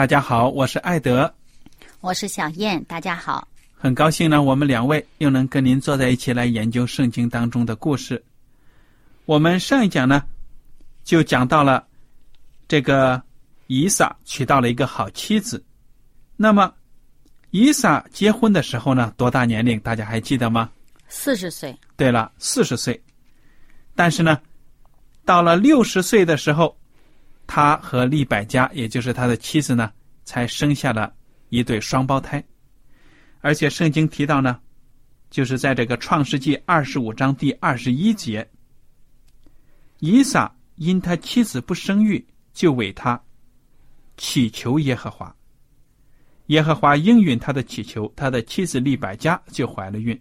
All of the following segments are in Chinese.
大家好，我是艾德，我是小燕，大家好。很高兴呢，我们两位又能跟您坐在一起来研究圣经当中的故事。我们上一讲呢，就讲到了这个以撒娶到了一个好妻子。那么，以撒结婚的时候呢，多大年龄？大家还记得吗？四十岁。对了，四十岁。但是呢，到了六十岁的时候，他和利百加，也就是他的妻子呢，才生下了一对双胞胎。而且圣经提到呢，就是在这个创世纪二十五章第二十一节，以撒因他妻子不生育，就为他祈求耶和华。耶和华应允他的祈求，他的妻子利百加就怀了孕。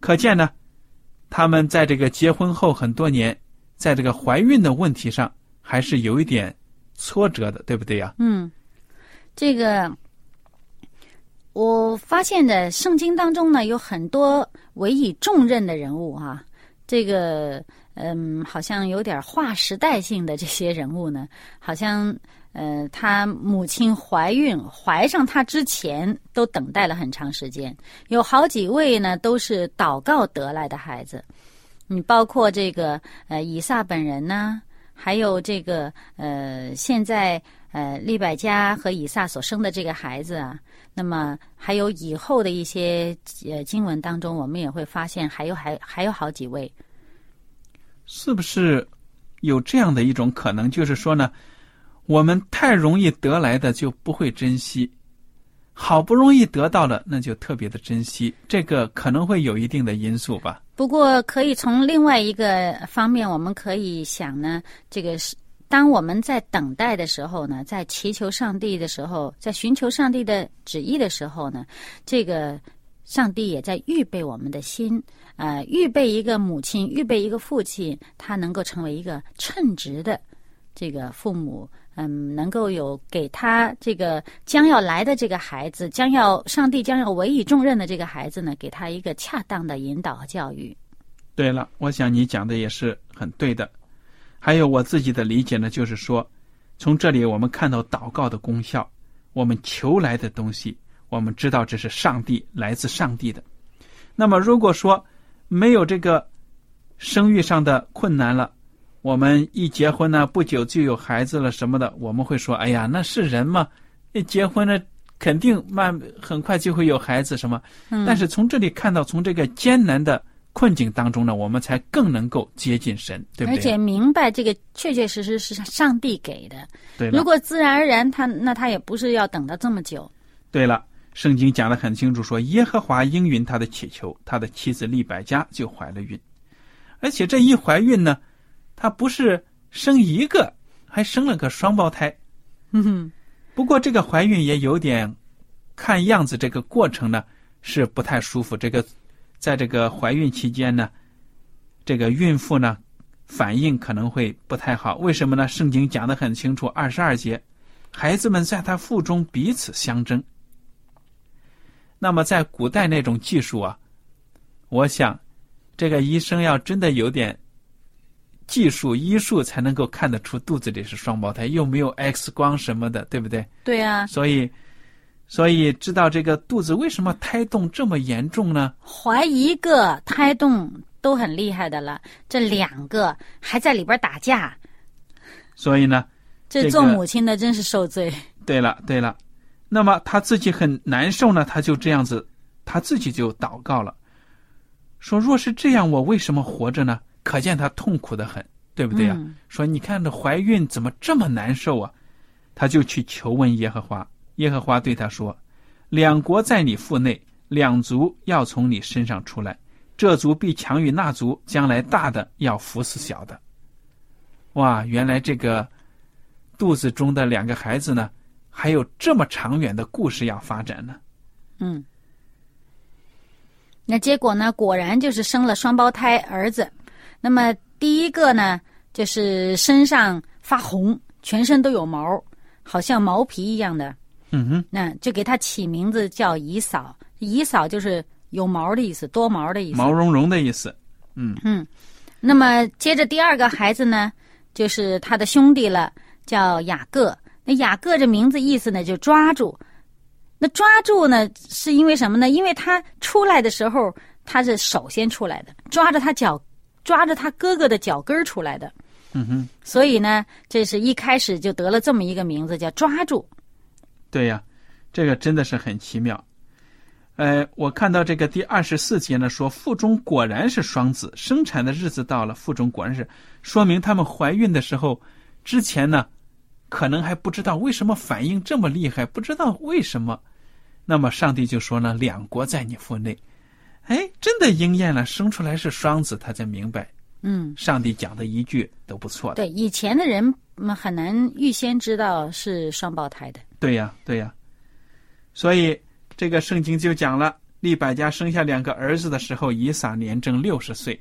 可见呢，他们在这个结婚后很多年，在这个怀孕的问题上还是有一点挫折的，对不对呀？嗯，这个。我发现的圣经当中呢，有很多委以重任的人物哈，这个嗯，好像有点划时代性的这些人物呢，好像呃，他母亲怀孕怀上他之前都等待了很长时间，有好几位呢都是祷告得来的孩子，你包括这个呃以撒本人呢，还有这个呃现在呃利百加和以撒所生的这个孩子啊。那么还有以后的一些呃经文当中，我们也会发现还有还还有好几位，是不是有这样的一种可能？就是说呢，我们太容易得来的就不会珍惜，好不容易得到了那就特别的珍惜，这个可能会有一定的因素吧。不过可以从另外一个方面，我们可以想呢，这个是。当我们在等待的时候呢，在祈求上帝的时候，在寻求上帝的旨意的时候呢，这个上帝也在预备我们的心，呃，预备一个母亲，预备一个父亲，他能够成为一个称职的这个父母，嗯，能够有给他这个将要来的这个孩子，将要上帝将要委以重任的这个孩子呢，给他一个恰当的引导和教育。对了，我想你讲的也是很对的。还有我自己的理解呢，就是说，从这里我们看到祷告的功效，我们求来的东西，我们知道这是上帝来自上帝的。那么如果说没有这个生育上的困难了，我们一结婚呢，不久就有孩子了什么的，我们会说：“哎呀，那是人吗，一结婚呢，肯定慢很快就会有孩子什么。”但是从这里看到，从这个艰难的。困境当中呢，我们才更能够接近神，对不对？而且明白这个确确实实是上帝给的。对，如果自然而然，他那他也不是要等到这么久。对了，圣经讲得很清楚，说耶和华应允他的祈求，他的妻子利百加就怀了孕，而且这一怀孕呢，他不是生一个，还生了个双胞胎。嗯哼。不过这个怀孕也有点，看样子这个过程呢是不太舒服。这个。在这个怀孕期间呢，这个孕妇呢反应可能会不太好。为什么呢？圣经讲的很清楚，二十二节，孩子们在他腹中彼此相争。那么在古代那种技术啊，我想这个医生要真的有点技术医术，才能够看得出肚子里是双胞胎，又没有 X 光什么的，对不对？对啊，所以，所以知道这个肚子为什么胎动这么严重呢？怀一个胎动都很厉害的了，这两个还在里边打架，所以呢，这这个做母亲的真是受罪。对了，对了，那么他自己很难受呢，他就这样子，他自己就祷告了，说：“若是这样，我为什么活着呢？”可见她痛苦的很，对不对啊？嗯说你看这怀孕怎么这么难受啊？他就去求问耶和华，耶和华对他说：“两国在你腹内，两族要从你身上出来，这族必强于那族，将来大的要服侍小的。”哇，原来这个肚子中的两个孩子呢，还有这么长远的故事要发展呢。嗯，那结果呢？果然就是生了双胞胎儿子。那么第一个呢，就是身上发红，全身都有毛，好像毛皮一样的。嗯哼，那就给他起名字叫姨嫂。姨嫂就是有毛的意思，多毛的意思。毛茸茸的意思。嗯嗯，那么接着第二个孩子呢，就是他的兄弟了，叫雅各。那雅各这名字意思呢，就抓住。那抓住呢，是因为什么呢？因为他出来的时候，他是首先出来的，抓着他脚，抓着他哥哥的脚跟出来的。嗯哼，所以呢，这是一开始就得了这么一个名字，叫抓住。对呀，这个真的是很奇妙。呃，我看到这个第二十四节呢，说腹中果然是双子，生产的日子到了，腹中果然是，说明他们怀孕的时候，之前呢，可能还不知道为什么反应这么厉害，不知道为什么。那么上帝就说呢，两国在你腹内，哎，真的应验了，生出来是双子，他才明白，嗯，上帝讲的一句都不错的。对，以前的人嗯很难预先知道是双胞胎的。对呀，对呀。所以这个圣经就讲了，利百家生下两个儿子的时候，以撒年正六十岁，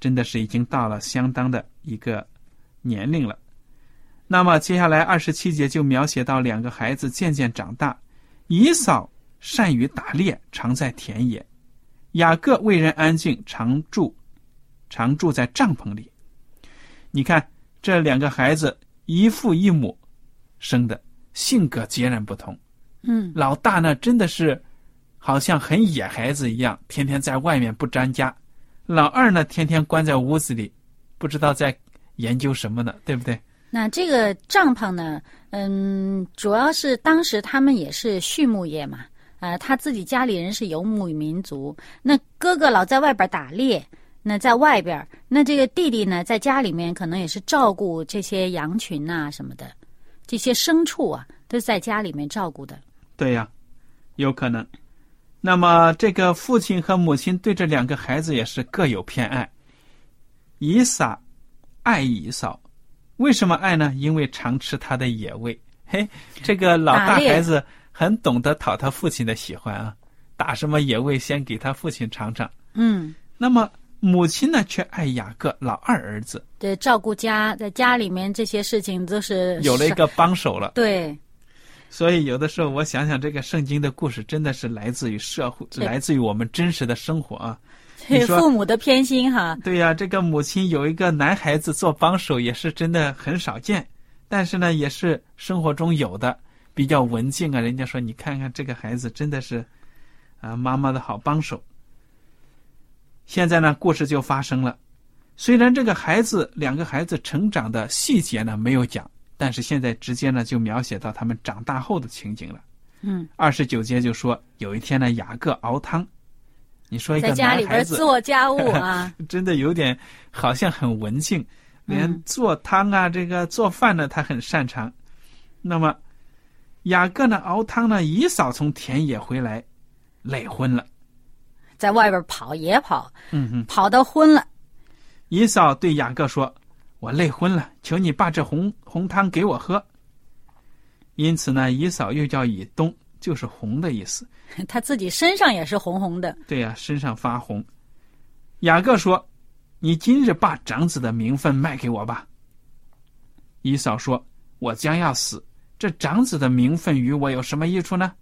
真的是已经到了相当的一个年龄了。那么接下来二十七节就描写到两个孩子渐渐长大，以扫善于打猎，常在田野；雅各为人安静，常住常住在帐篷里。你看这两个孩子，一父一母生的，性格截然不同。嗯，老大呢，真的是好像很野孩子一样，天天在外面不沾家；老二呢，天天关在屋子里，不知道在研究什么呢，对不对？那这个帐篷呢，嗯，主要是当时他们也是畜牧业嘛，呃，他自己家里人是游牧民族，那哥哥老在外边打猎，那在外边，那这个弟弟呢，在家里面可能也是照顾这些羊群呐、什么的，这些牲畜啊，都是在家里面照顾的。对呀，有可能。那么这个父亲和母亲对这两个孩子也是各有偏爱。以撒爱以扫，为什么爱呢？因为常吃他的野味。嘿，这个老大孩子很懂得讨他父亲的喜欢啊，打什么野味先给他父亲尝尝。嗯，那么母亲呢，却爱雅各老二儿子，对，照顾家，在家里面这些事情都是有了一个帮手了。对，所以有的时候我想想，这个圣经的故事真的是来自于社会，来自于我们真实的生活啊。对父母的偏心哈。对呀、这个母亲有一个男孩子做帮手，也是真的很少见。但是呢，也是生活中有的，比较文静啊。人家说，你看看这个孩子真的是，啊，妈妈的好帮手。现在呢，故事就发生了。虽然这个孩子两个孩子成长的细节呢没有讲，但是现在直接呢就描写到他们长大后的情景了。嗯，二十九节就说，有一天呢，雅各熬汤。你说一个在家里边做家务啊，真的有点好像很文静，连嗯做汤啊，这个做饭呢，他很擅长。那么雅各呢，熬汤呢，以扫从田野回来，累昏了。在外边跑也跑，嗯哼，跑到昏了。以扫对雅各说：“我累昏了，求你把这红红汤给我喝。”因此呢，以扫又叫以东，就是红的意思。他自己身上也是红红的。对呀、身上发红，雅各说：“你今日把长子的名分卖给我吧。”以扫说：“我将要死，这长子的名分与我有什么益处呢？”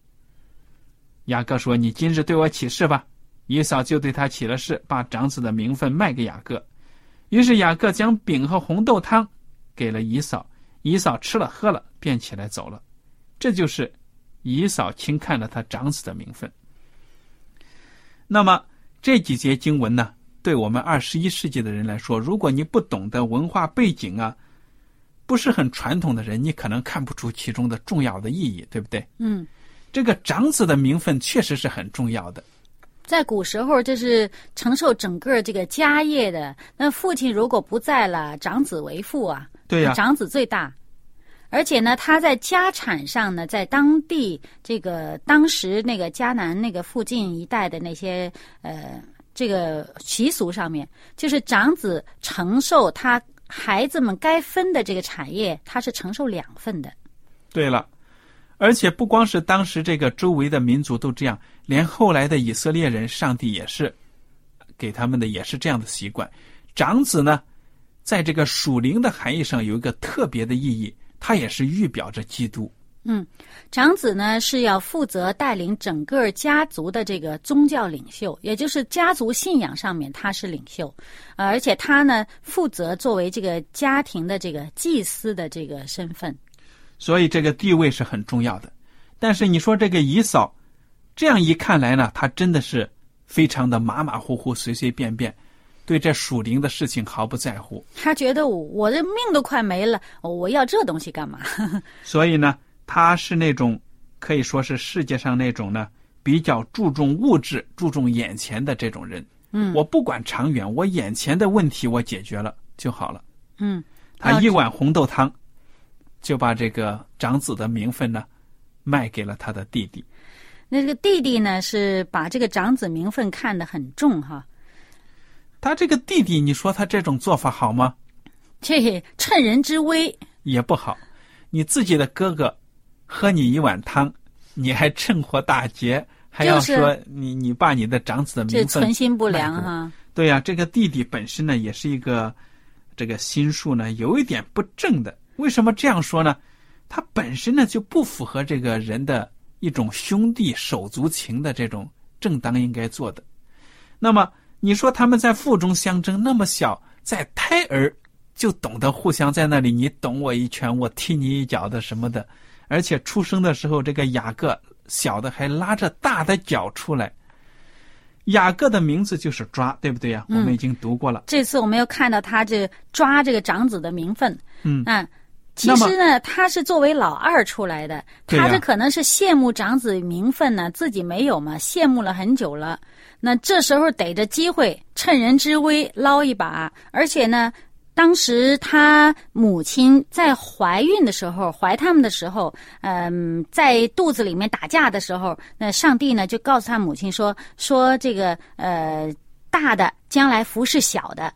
雅各说：“你今日对我起誓吧。”以扫就对他起了誓，把长子的名分卖给雅各。于是雅各将饼和红豆汤给了以扫，以扫吃了喝了，便起来走了。这就是以扫轻看了他长子的名分。那么这几节经文呢，对我们二十一世纪的人来说，如果你不懂得文化背景啊，不是很传统的人，你可能看不出其中的重要的意义，对不对？嗯，这个长子的名分确实是很重要的。在古时候，这是承受整个这个家业的。那父亲如果不在了，长子为父啊，对呀、长子最大。而且呢，他在家产上呢，在当地这个当时那个迦南那个附近一带的那些呃这个习俗上面，就是长子承受他孩子们该分的这个产业，他是承受两份的。对了，而且不光是当时这个周围的民族都这样，连后来的以色列人，上帝也是给他们的也是这样的习惯。长子呢，在这个属灵的含义上有一个特别的意义，它也是预表着基督。嗯，长子呢是要负责带领整个家族的这个宗教领袖，也就是家族信仰上面他是领袖，呃而且他呢负责作为这个家庭的这个祭司的这个身份。所以这个地位是很重要的。但是你说这个姨嫂，这样一看来呢，他真的是非常的马马虎虎、随随便便，对这属灵的事情毫不在乎。他觉得我我的命都快没了，我要这东西干嘛？所以呢，他是那种可以说是世界上那种呢比较注重物质、注重眼前的这种人。嗯我不管长远，我眼前的问题我解决了就好了。嗯，他一碗红豆汤，就把这个长子的名分呢卖给了他的弟弟。那这个弟弟呢是把这个长子名分看得很重哈，他这个弟弟，你说他这种做法好吗？这趁人之危。也不好。你自己的哥哥喝你一碗汤，你还趁火打劫，还要就是说你你把你的长子的名分存心不良哈，对呀、这个弟弟本身呢，也是一个这个心术呢，有一点不正的。为什么这样说呢？他本身呢就不符合这个人的一种兄弟手足情的这种正当应该做的。那么你说他们在腹中相争，那么小，在胎儿就懂得互相在那里，你懂我一拳，我踢你一脚的什么的。而且出生的时候，这个雅各小的还拉着大的脚出来。雅各的名字就是抓，对不对呀？我们已经读过了。这次我们又看到他这抓这个长子的名分，嗯啊，其实呢，他是作为老二出来的，他这可能是羡慕长子名分呢，自己没有嘛，羡慕了很久了。那这时候逮着机会，趁人之危捞一把，而且呢。当时他母亲在怀孕的时候，怀他们的时候，嗯，在肚子里面打架的时候，那上帝呢就告诉他母亲说说这个呃大的将来服侍小的，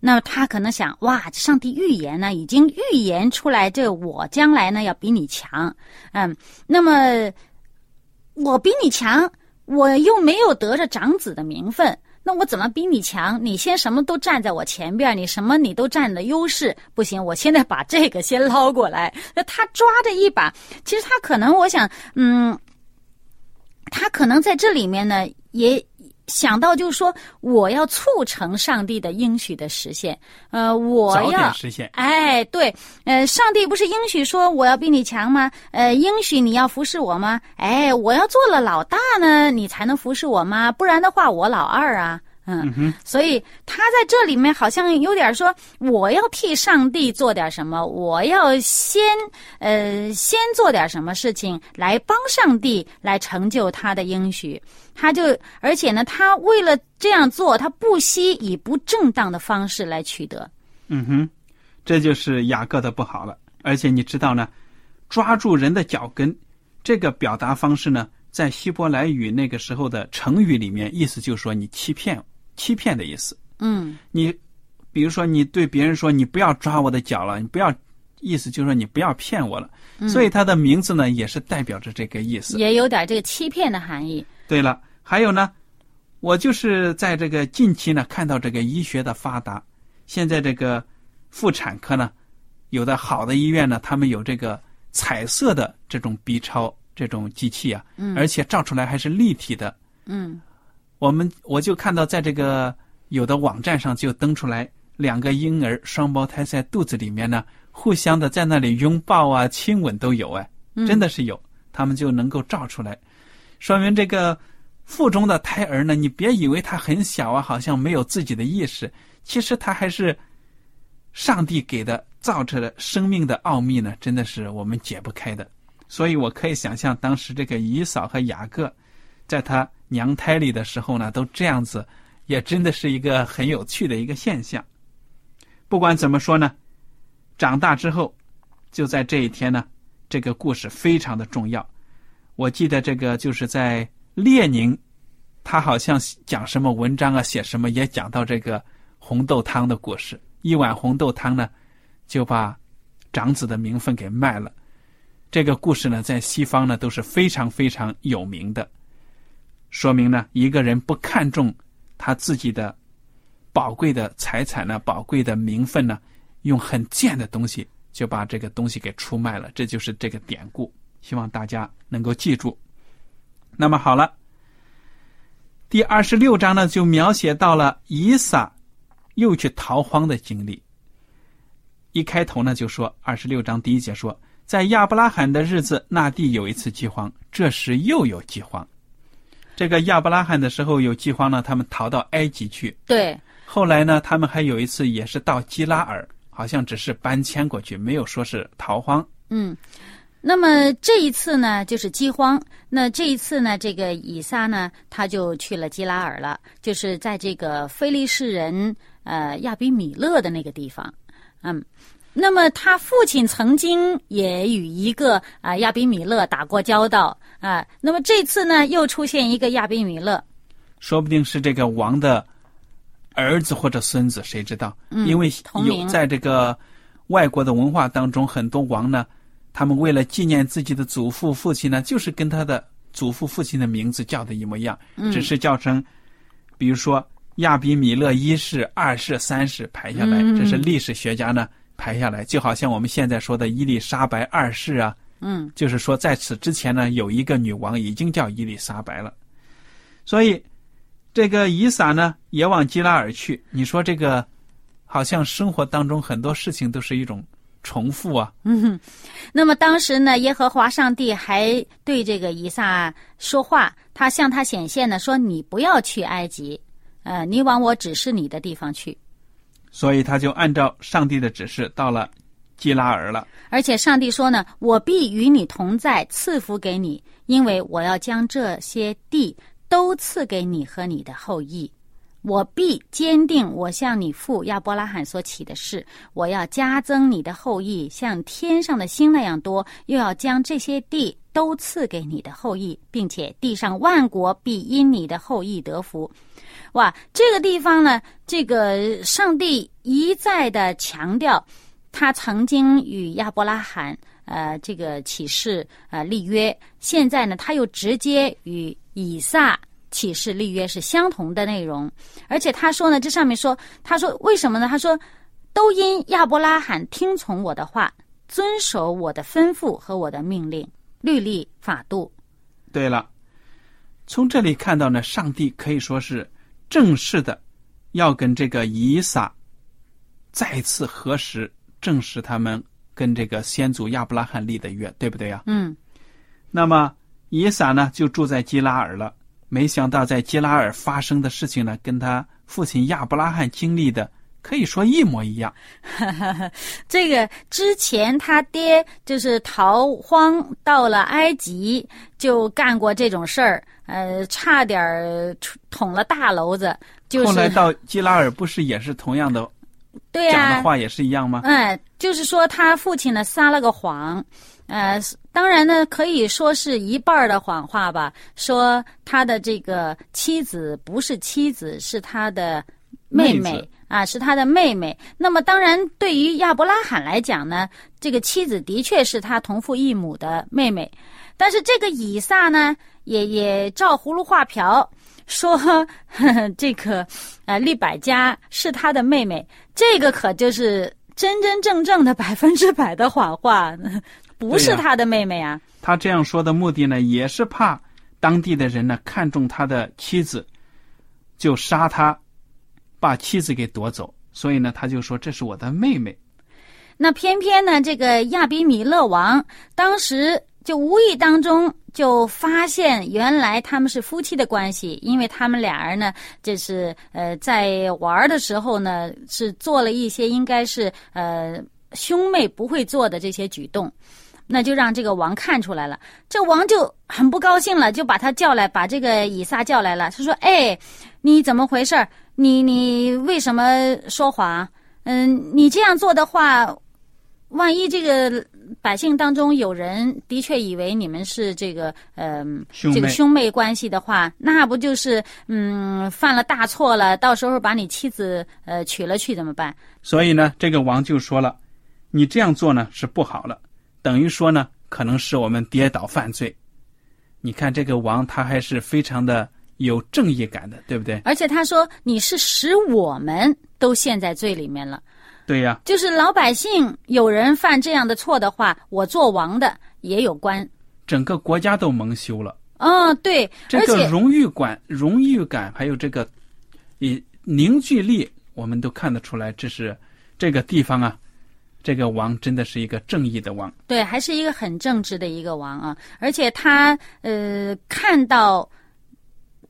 那他可能想，哇，上帝预言呢，已经预言出来，这我将来呢要比你强，嗯，那么我比你强，我又没有得着长子的名分，那我怎么比你强？你先什么都站在我前边，你什么你都占的优势，不行，我现在把这个先捞过来。那他抓着一把，其实他可能，我想，嗯，他可能在这里面呢也。想到就是说，我要促成上帝的应许的实现。呃，我要实现。哎，对，呃，上帝不是应许说我要比你强吗？呃，应许你要服侍我吗？哎，我要做了老大呢，你才能服侍我吗？不然的话，我老二啊。嗯，所以他在这里面好像有点说，我要替上帝做点什么，我要先呃先做点什么事情来帮上帝来成就他的应许。他就而且呢，他为了这样做，他不惜以不正当的方式来取得。嗯哼，这就是雅各的不好了。而且你知道呢，抓住人的脚跟，这个表达方式呢，在希伯来语那个时候的成语里面，意思就是说你欺骗，欺骗的意思。嗯你比如说，你对别人说你不要抓我的脚了，你不要，意思就是说你不要骗我了。所以它的名字呢，也是代表着这个意思。也有点这个欺骗的含义。对了，还有呢，我就是在这个近期呢，看到这个医学的发达，现在这个妇产科呢，有的好的医院呢，他们有这个彩色的这种 B 超这种机器啊，嗯而且照出来还是立体的。嗯我们我就看到在这个有的网站上就登出来两个婴儿双胞胎在肚子里面呢，互相的在那里拥抱啊、亲吻都有哎，嗯真的是有，他们就能够照出来，说明这个腹中的胎儿呢，你别以为他很小啊，好像没有自己的意识，其实他还是上帝给的造出的生命的奥秘呢，真的是我们解不开的。所以我可以想象，当时这个姨嫂和雅各，在他娘胎里的时候呢，都这样子，也真的是一个很有趣的一个现象。不管怎么说呢，长大之后，就在这一天呢，这个故事非常的重要。我记得这个就是在列宁，他好像讲什么文章啊，写什么也讲到这个红豆汤的故事。一碗红豆汤呢，就把长子的名分给卖了。这个故事呢，在西方呢都是非常非常有名的，说明呢，一个人不看重他自己的宝贵的财产呢、宝贵的名分呢，用很贱的东西就把这个东西给出卖了。这就是这个典故，希望大家能够记住。那么好了，第二十六章呢，就描写到了以撒又去逃荒的经历。一开头呢，就说二十六章第一节说，在亚伯拉罕的日子，那地有一次饥荒，这时又有饥荒。这个亚伯拉罕的时候有饥荒呢，他们逃到埃及去。对，后来呢，他们还有一次也是到基拉尔，好像只是搬迁过去，没有说是逃荒。嗯。那么这一次呢，就是饥荒。那这一次呢，这个以撒呢，他就去了基拉尔了，就是在这个非利士人呃亚比米勒的那个地方。嗯，那么他父亲曾经也与一个啊、亚比米勒打过交道啊、那么这次呢，又出现一个亚比米勒。说不定是这个王的儿子或者孙子，谁知道？嗯因为有在这个外国的文化当中，很多王呢，他们为了纪念自己的祖父、父亲呢，就是跟他的祖父、父亲的名字叫的一模一样，嗯只是叫成，比如说亚比米勒一世、二世、三世排下来，嗯这是历史学家呢排下来，就好像我们现在说的伊丽莎白二世啊，嗯就是说在此之前呢，有一个女王已经叫伊丽莎白了，所以这个以撒呢也往基拉尔去。你说这个好像生活当中很多事情都是一种重复啊。嗯，那么当时呢，耶和华上帝还对这个以撒说话，他向他显现呢，说：“你不要去埃及，呃，你往我指示你的地方去。所以他就按照上帝的指示到了基拉尔了。而且上帝说呢，我必与你同在，赐福给你，因为我要将这些地都赐给你和你的后裔。我必坚定我向你父亚伯拉罕所起的誓，我要加增你的后裔，像天上的星那样多，又要将这些地都赐给你的后裔，并且地上万国必因你的后裔得福。哇，这个地方呢，这个上帝一再的强调，他曾经与亚伯拉罕呃这个起誓呃立约，现在呢，他又直接与以撒起誓立约是相同的内容，而且他说呢，这上面说，他说为什么呢？他说，都因亚伯拉罕听从我的话，遵守我的吩咐和我的命令、律例、法度。对了，从这里看到呢，上帝可以说是正式的要跟这个以撒再次核实，证实他们跟这个先祖亚伯拉罕立的约，对不对呀？嗯那么以撒呢，就住在基拉尔了。没想到在基拉尔发生的事情呢，跟他父亲亚伯拉罕经历的可以说一模一样。这个之前他爹就是逃荒到了埃及，就干过这种事儿，呃，差点儿捅了大娄子。就是后来到基拉尔，不是也是同样的对呀、讲的话也是一样吗？嗯，就是说他父亲呢撒了个谎，呃，当然呢可以说是一半儿的谎话吧，说他的这个妻子不是妻子，是他的妹妹啊，是他的妹妹。那么当然，对于亚伯拉罕来讲呢，这个妻子的确是他同父异母的妹妹，但是这个以撒呢，也也照葫芦画瓢。说呵 呵这个呃利百加是他的妹妹，这个可就是真真正正的百分之百的谎话，不是他的妹妹啊。他这样说的目的呢，也是怕当地的人呢看中他的妻子，就杀他，把妻子给夺走。所以呢，他就说这是我的妹妹。那偏偏呢，这个亚比米勒王当时就无意当中就发现，原来他们是夫妻的关系，因为他们俩人呢，这是呃在玩的时候呢，是做了一些应该是呃兄妹不会做的这些举动。那就让这个王看出来了，这王就很不高兴了，就把他叫来，把这个以撒叫来了。他说：“哎，你怎么回事儿？你你为什么说谎？嗯，你这样做的话，万一这个百姓当中有人的确以为你们是这个嗯、兄妹这个兄妹关系的话，那不就是嗯犯了大错了？到时候把你妻子呃娶了去怎么办？所以呢，这个王就说了，你这样做呢是不好了，等于说呢，可能使我们跌倒犯罪。你看这个王，他还是非常的有正义感的，对不对？而且他说你是使我们都陷在罪里面了。对呀，就是老百姓有人犯这样的错的话，我做王的也有关。整个国家都蒙羞了。嗯，对，这个荣誉感、荣誉感，还有这个，以凝聚力，我们都看得出来，这是这个地方啊，这个王真的是一个正义的王。对，还是一个很正直的一个王啊，而且他呃看到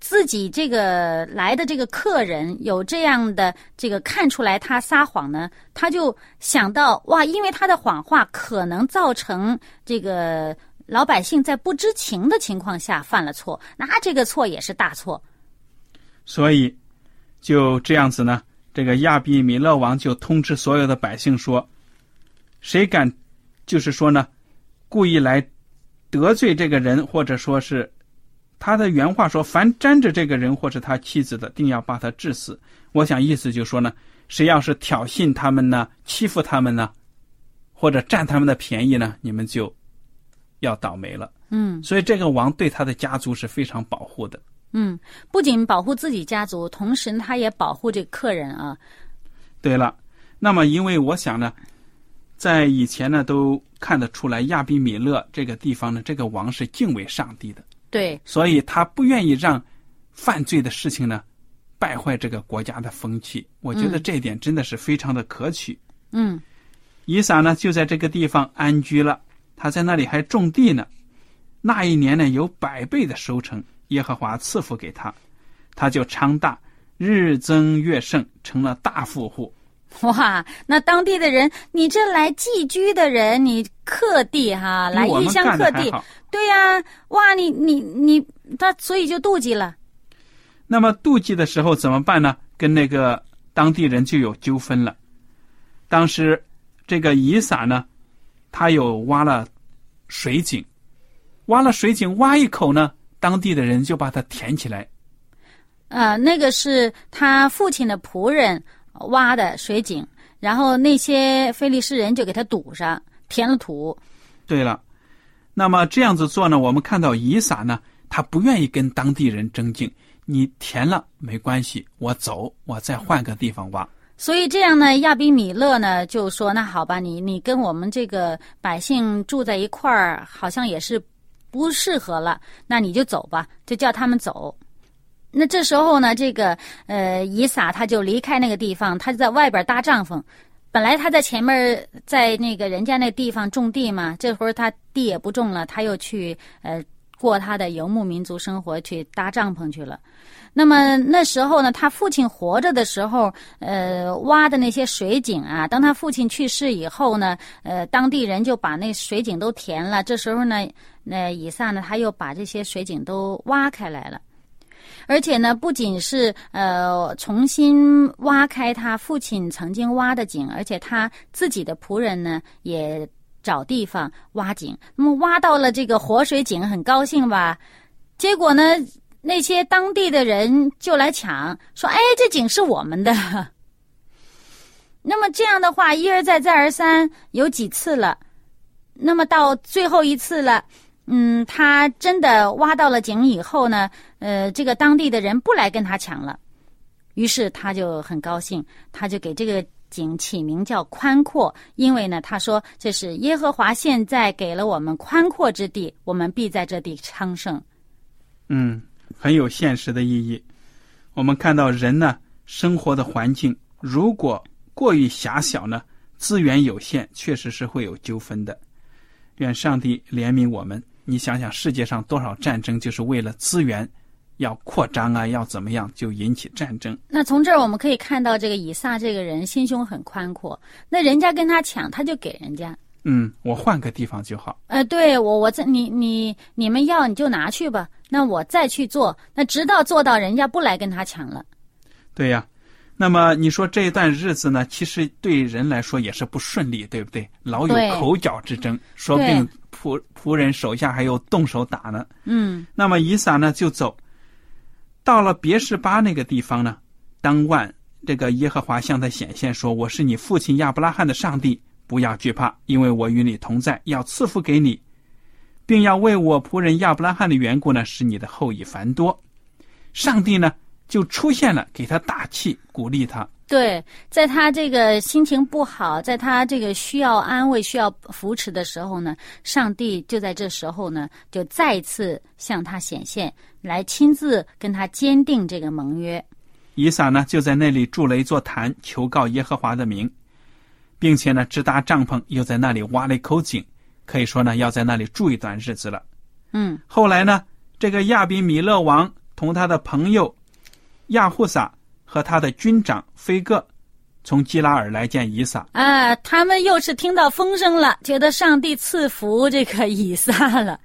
自己这个来的这个客人有这样的这个看出来他撒谎呢，他就想到哇，因为他的谎话可能造成这个老百姓在不知情的情况下犯了错，那这个错也是大错。所以就这样子呢，这个亚比米勒王就通知所有的百姓说：“谁敢，就是说呢，故意来得罪这个人，或者说是他的原话说，凡沾着这个人或是他妻子的，定要把他治死。”我想意思就是说呢，谁要是挑衅他们呢，欺负他们呢，或者占他们的便宜呢，你们就要倒霉了。嗯所以这个王对他的家族是非常保护的。嗯，不仅保护自己家族，同时他也保护这个客人啊。对了，那么因为我想呢，在以前呢都看得出来，亚比米勒这个地方呢，这个王是敬畏上帝的，对，所以他不愿意让犯罪的事情呢败坏这个国家的风气。我觉得这一点真的是非常的可取。嗯以撒呢就在这个地方安居了，他在那里还种地呢。那一年呢有百倍的收成，耶和华赐福给他，他就昌大，日增月盛，成了大富户。哇，那当地的人，你这来寄居的人，你客地哈，来异乡客地。对呀、哇，你你你，他所以就妒忌了。那么妒忌的时候怎么办呢？跟那个当地人就有纠纷了。当时这个以撒呢，他有挖了水井，挖了水井挖一口呢，当地的人就把它填起来。呃，那个是他父亲的仆人挖的水井，然后那些非利士人就给他堵上，填了土。对了，那么这样子做呢，我们看到以撒呢，他不愿意跟当地人争竞，你填了没关系，我走，我再换个地方挖。所以这样呢，亚比米勒呢就说：“那好吧，你你跟我们这个百姓住在一块儿，好像也是不适合了，那你就走吧，就叫他们走。”那这时候呢，这个呃以撒他就离开那个地方，他就在外边搭帐篷。本来他在前面在那个人家那地方种地嘛，这会儿他地也不种了，他又去呃过他的游牧民族生活，去搭帐篷去了。那么那时候呢，他父亲活着的时候，呃，挖的那些水井啊，当他父亲去世以后呢，呃，当地人就把那水井都填了。这时候呢，那以撒呢，他又把这些水井都挖开来了。而且呢，不仅是呃重新挖开他父亲曾经挖的井，而且他自己的仆人呢也找地方挖井。那么挖到了这个活水井，很高兴吧？结果呢，那些当地的人就来抢，说：“哎，这井是我们的。” 那么这样的话，一而再，再而三，有几次了。那么到最后一次了，嗯，他真的挖到了井以后呢，呃，这个当地的人不来跟他抢了，于是他就很高兴，他就给这个井起名叫宽阔，因为呢，他说这是耶和华现在给了我们宽阔之地，我们必在这地昌盛。嗯，很有现实的意义。我们看到人呢，生活的环境如果过于狭小呢，资源有限，确实是会有纠纷的。愿上帝怜悯我们。你想想，世界上多少战争就是为了资源要扩张啊，要怎么样就引起战争。那从这儿我们可以看到，这个以撒这个人心胸很宽阔，那人家跟他抢，他就给人家。嗯，我换个地方就好。呃，对我，我在你你你们要你就拿去吧，那我再去做，那直到做到人家不来跟他抢了。对呀，那么你说这一段日子呢，其实对人来说也是不顺利，对不对？老有口角之争，说不定仆仆人手下还有动手打呢。嗯那么以撒呢就走，到了别是巴那个地方呢，当晚这个耶和华向他显现说：“我是你父亲亚伯拉罕的上帝，不要惧怕，因为我与你同在，要赐福给你，并要为我仆人亚伯拉罕的缘故呢，使你的后裔繁多。”上帝呢就出现了，给他打气，鼓励他。对，在他这个心情不好，在他这个需要安慰、需要扶持的时候呢，上帝就在这时候呢，就再次向他显现，来亲自跟他坚定这个盟约。以撒呢就在那里筑了一座坛，求告耶和华的名，并且呢直搭帐篷，又在那里挖了一口井，可以说呢要在那里住一段日子了。嗯后来呢，这个亚比米勒王同他的朋友亚户撒和他的军长菲戈，从基拉尔来见以撒。啊，他们又是听到风声了，觉得上帝赐福这个以撒了。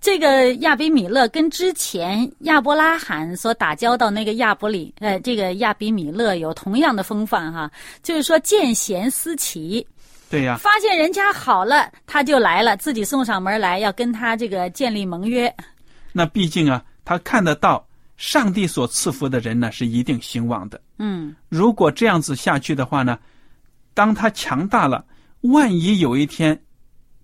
这个亚比米勒跟之前亚伯拉罕所打交道那个亚伯里，呃，这个亚比米勒有同样的风范哈，就是说见贤思齐，对呀，发现人家好了，他就来了，自己送上门来，要跟他这个建立盟约。那毕竟啊，他看得到上帝所赐福的人呢是一定兴旺的。嗯，如果这样子下去的话呢，当他强大了，万一有一天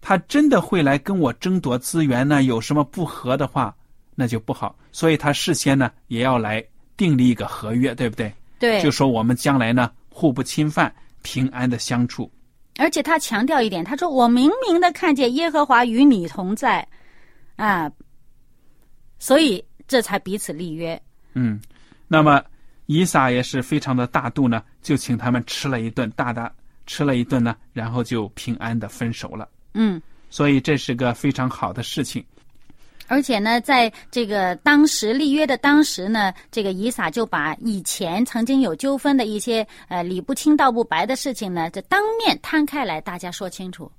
他真的会来跟我争夺资源呢，有什么不和的话，那就不好。所以他事先呢也要来订立一个合约，对不对？对就，说我们将来呢互不侵犯，平安的相处。而且他强调一点，他说：“我明明的看见耶和华与你同在，啊，所以这才彼此立约。嗯，那么以撒也是非常的大度呢，就请他们吃了一顿，大大吃了一顿呢，然后就平安的分手了。嗯，所以这是个非常好的事情。而且呢，在这个当时立约的当时呢，这个以撒就把以前曾经有纠纷的一些呃理不清道不白的事情呢，这当面摊开来，大家说清楚。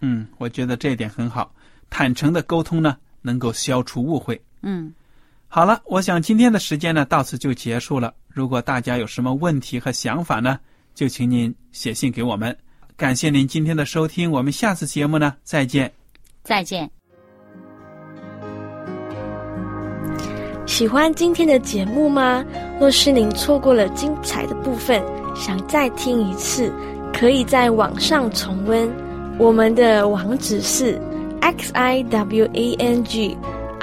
嗯，我觉得这一点很好，坦诚的沟通呢，能够消除误会。嗯，好了，我想今天的时间呢，到此就结束了。如果大家有什么问题和想法呢，就请您写信给我们。感谢您今天的收听，我们下次节目呢再见。再见。喜欢今天的节目吗？若是您错过了精彩的部分，想再听一次，可以在网上重温。我们的网址是 x i w a n g